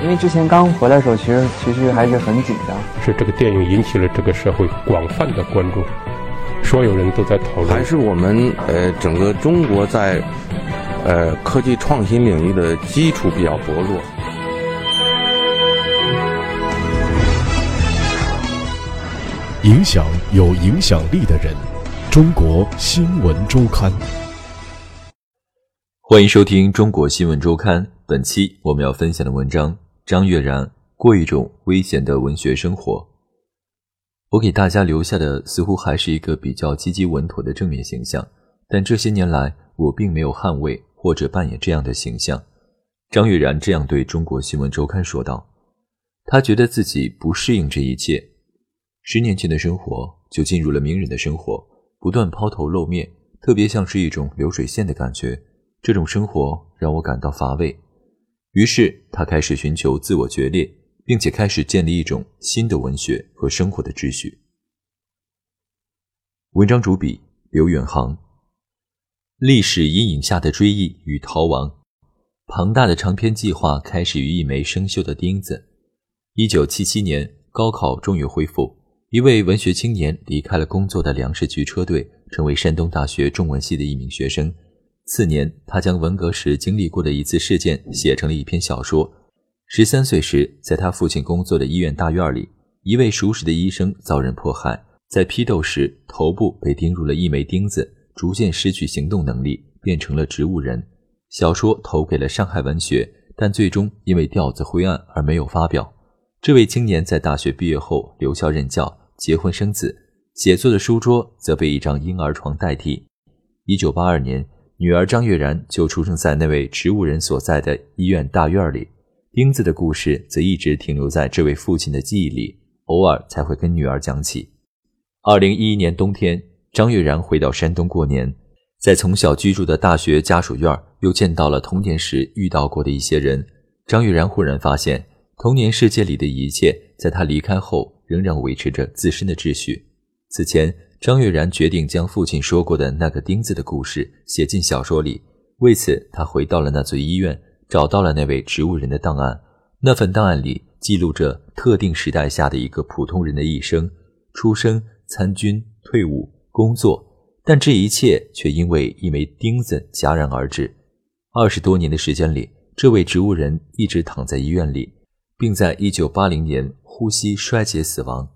因为之前刚回来的时候，其实其实还是很紧张。是这个电影引起了这个社会广泛的关注，所有人都在讨论。还是我们呃整个中国在呃科技创新领域的基础比较薄弱。影响有影响力的人，中国新闻周刊。欢迎收听《中国新闻周刊》。本期我们要分享的文章：张悦然过一种危险的文学生活。我给大家留下的似乎还是一个比较积极稳妥的正面形象，但这些年来我并没有捍卫或者扮演这样的形象。张悦然这样对中国新闻周刊说道：“他觉得自己不适应这一切。十年前的生活就进入了名人的生活，不断抛头露面，特别像是一种流水线的感觉。”这种生活让我感到乏味，于是他开始寻求自我决裂，并且开始建立一种新的文学和生活的秩序。文章主笔刘远航。历史阴影下的追忆与逃亡，庞大的长篇计划开始于一枚生锈的钉子。一九七七年，高考终于恢复，一位文学青年离开了工作的粮食局车队，成为山东大学中文系的一名学生。次年，他将文革时经历过的一次事件写成了一篇小说。十三岁时，在他父亲工作的医院大院里，一位熟识的医生遭人迫害，在批斗时头部被钉入了一枚钉子，逐渐失去行动能力，变成了植物人。小说投给了上海文学，但最终因为调子灰暗而没有发表。这位青年在大学毕业后留校任教，结婚生子，写作的书桌则被一张婴儿床代替。一九八二年。女儿张悦然就出生在那位植物人所在的医院大院里，钉子的故事则一直停留在这位父亲的记忆里，偶尔才会跟女儿讲起。二零一一年冬天，张悦然回到山东过年，在从小居住的大学家属院，又见到了童年时遇到过的一些人。张悦然忽然发现，童年世界里的一切，在他离开后仍然维持着自身的秩序。此前。张悦然决定将父亲说过的那个钉子的故事写进小说里。为此，他回到了那座医院，找到了那位植物人的档案。那份档案里记录着特定时代下的一个普通人的一生：出生、参军、退伍、工作。但这一切却因为一枚钉子戛然而止。二十多年的时间里，这位植物人一直躺在医院里，并在1980年呼吸衰竭死亡。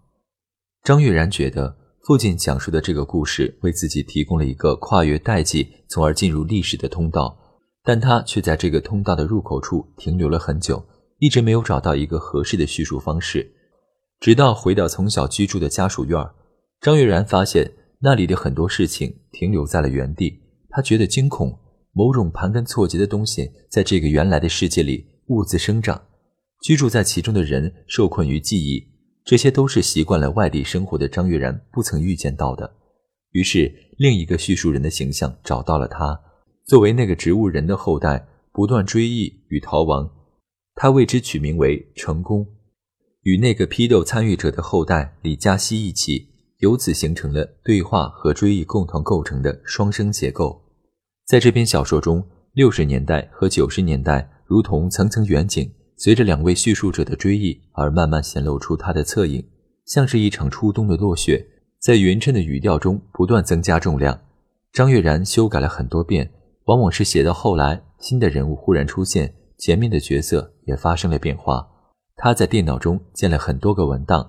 张悦然觉得。父亲讲述的这个故事为自己提供了一个跨越代际，从而进入历史的通道，但他却在这个通道的入口处停留了很久，一直没有找到一个合适的叙述方式。直到回到从小居住的家属院，张悦然发现那里的很多事情停留在了原地。他觉得惊恐，某种盘根错节的东西在这个原来的世界里兀自生长，居住在其中的人受困于记忆。这些都是习惯了外地生活的张悦然不曾预见到的。于是，另一个叙述人的形象找到了他，作为那个植物人的后代，不断追忆与逃亡。他为之取名为“成功”，与那个批斗参与者的后代李嘉熙一起，由此形成了对话和追忆共同构成的双生结构。在这篇小说中，六十年代和九十年代如同层层远景。随着两位叙述者的追忆而慢慢显露出他的侧影，像是一场初冬的落雪，在匀称的语调中不断增加重量。张悦然修改了很多遍，往往是写到后来，新的人物忽然出现，前面的角色也发生了变化。他在电脑中建了很多个文档，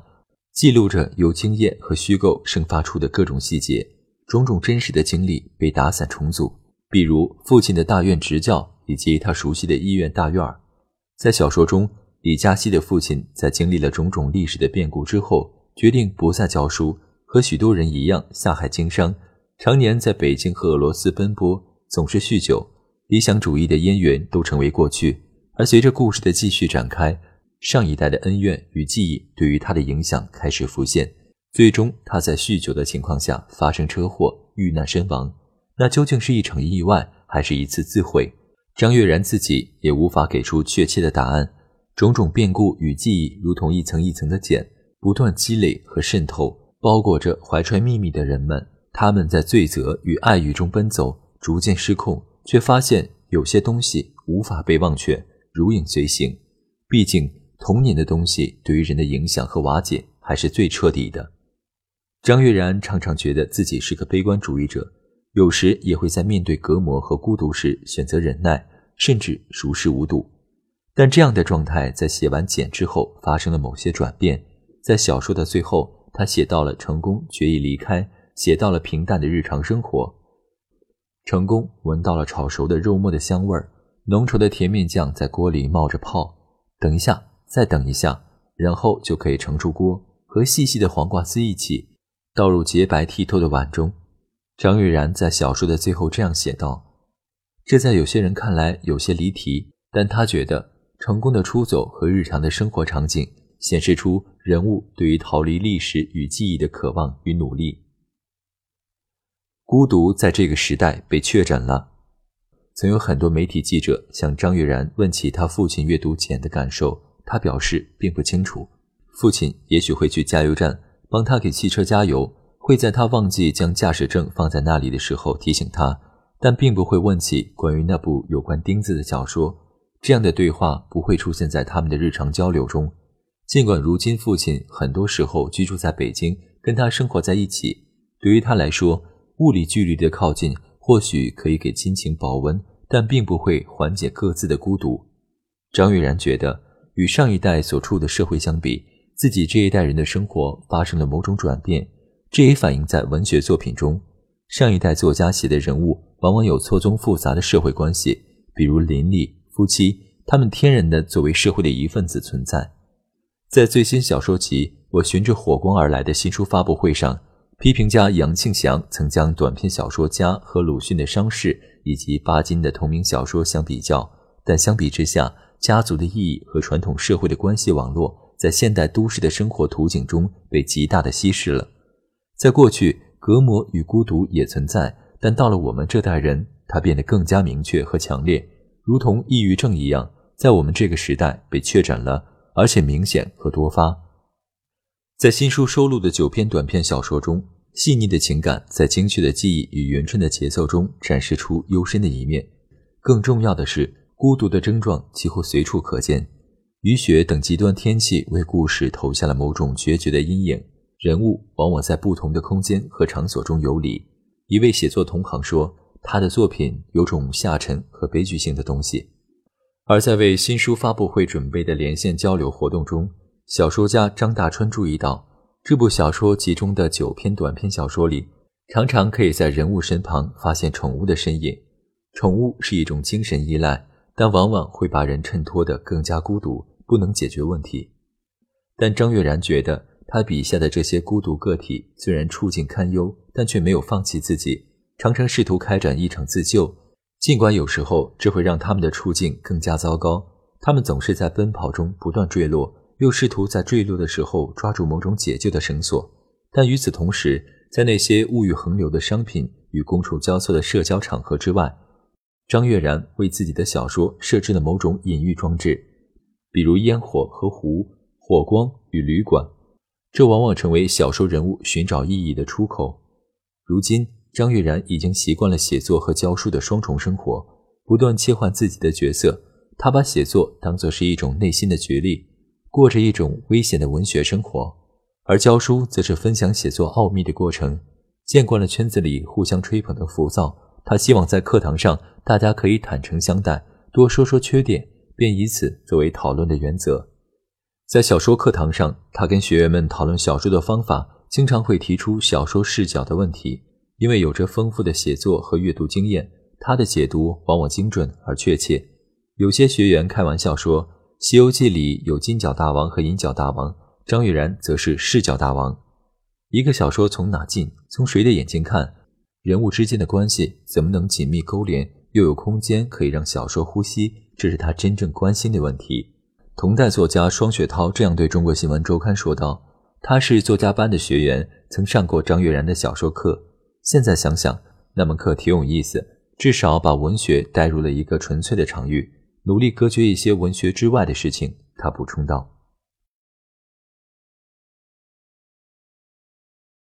记录着由经验和虚构生发出的各种细节，种种真实的经历被打散重组，比如父亲的大院执教，以及他熟悉的医院大院儿。在小说中，李嘉熙的父亲在经历了种种历史的变故之后，决定不再教书，和许多人一样下海经商，常年在北京和俄罗斯奔波，总是酗酒。理想主义的渊源都成为过去。而随着故事的继续展开，上一代的恩怨与记忆对于他的影响开始浮现。最终，他在酗酒的情况下发生车祸遇难身亡。那究竟是一场意外，还是一次自毁？张悦然自己也无法给出确切的答案，种种变故与记忆如同一层一层的茧，不断积累和渗透，包裹着怀揣秘密的人们。他们在罪责与爱欲中奔走，逐渐失控，却发现有些东西无法被忘却，如影随形。毕竟童年的东西对于人的影响和瓦解还是最彻底的。张悦然常常觉得自己是个悲观主义者，有时也会在面对隔膜和孤独时选择忍耐，甚至熟视无睹。但这样的状态在写完《简》之后发生了某些转变。在小说的最后，他写到了成功决意离开，写到了平淡的日常生活。成功闻到了炒熟的肉末的香味儿，浓稠的甜面酱在锅里冒着泡。等一下，再等一下，然后就可以盛出锅，和细细的黄瓜丝一起倒入洁白剔透的碗中。张悦然在小说的最后这样写道：“这在有些人看来有些离题，但他觉得。”成功的出走和日常的生活场景，显示出人物对于逃离历史与记忆的渴望与努力。孤独在这个时代被确诊了。曾有很多媒体记者向张悦然问起他父亲阅读《简》的感受，他表示并不清楚。父亲也许会去加油站帮他给汽车加油，会在他忘记将驾驶证放在那里的时候提醒他，但并不会问起关于那部有关钉子的小说。这样的对话不会出现在他们的日常交流中。尽管如今父亲很多时候居住在北京，跟他生活在一起，对于他来说，物理距离的靠近或许可以给亲情保温，但并不会缓解各自的孤独。张悦然觉得，与上一代所处的社会相比，自己这一代人的生活发生了某种转变，这也反映在文学作品中。上一代作家写的人物往往有错综复杂的社会关系，比如林立。夫妻，他们天然的作为社会的一份子存在。在最新小说集《我循着火光而来》的新书发布会上，批评家杨庆祥曾将短篇小说家和鲁迅的《伤逝》以及巴金的同名小说相比较，但相比之下，家族的意义和传统社会的关系网络在现代都市的生活图景中被极大的稀释了。在过去，隔膜与孤独也存在，但到了我们这代人，它变得更加明确和强烈。如同抑郁症一样，在我们这个时代被确诊了，而且明显和多发。在新书收录的九篇短篇小说中，细腻的情感在精确的记忆与圆顺的节奏中展示出幽深的一面。更重要的是，孤独的症状几乎随处可见。雨雪等极端天气为故事投下了某种决绝的阴影，人物往往在不同的空间和场所中游离。一位写作同行说。他的作品有种下沉和悲剧性的东西，而在为新书发布会准备的连线交流活动中，小说家张大春注意到，这部小说集中的九篇短篇小说里，常常可以在人物身旁发现宠物的身影。宠物是一种精神依赖，但往往会把人衬托得更加孤独，不能解决问题。但张悦然觉得，他笔下的这些孤独个体虽然处境堪忧，但却没有放弃自己。常常试图开展一场自救，尽管有时候这会让他们的处境更加糟糕。他们总是在奔跑中不断坠落，又试图在坠落的时候抓住某种解救的绳索。但与此同时，在那些物欲横流的商品与觥筹交错的社交场合之外，张悦然为自己的小说设置了某种隐喻装置，比如烟火和湖、火光与旅馆，这往往成为小说人物寻找意义的出口。如今。张悦然已经习惯了写作和教书的双重生活，不断切换自己的角色。他把写作当作是一种内心的角力，过着一种危险的文学生活；而教书则是分享写作奥秘的过程。见惯了圈子里互相吹捧的浮躁，他希望在课堂上大家可以坦诚相待，多说说缺点，便以此作为讨论的原则。在小说课堂上，他跟学员们讨论小说的方法，经常会提出小说视角的问题。因为有着丰富的写作和阅读经验，他的解读往往精准而确切。有些学员开玩笑说，《西游记》里有金角大王和银角大王，张悦然则是视角大王。一个小说从哪进，从谁的眼睛看，人物之间的关系怎么能紧密勾连，又有空间可以让小说呼吸，这是他真正关心的问题。同代作家双雪涛这样对中国新闻周刊说道：“他是作家班的学员，曾上过张悦然的小说课。”现在想想，那门课挺有意思，至少把文学带入了一个纯粹的场域，努力隔绝一些文学之外的事情。他补充道。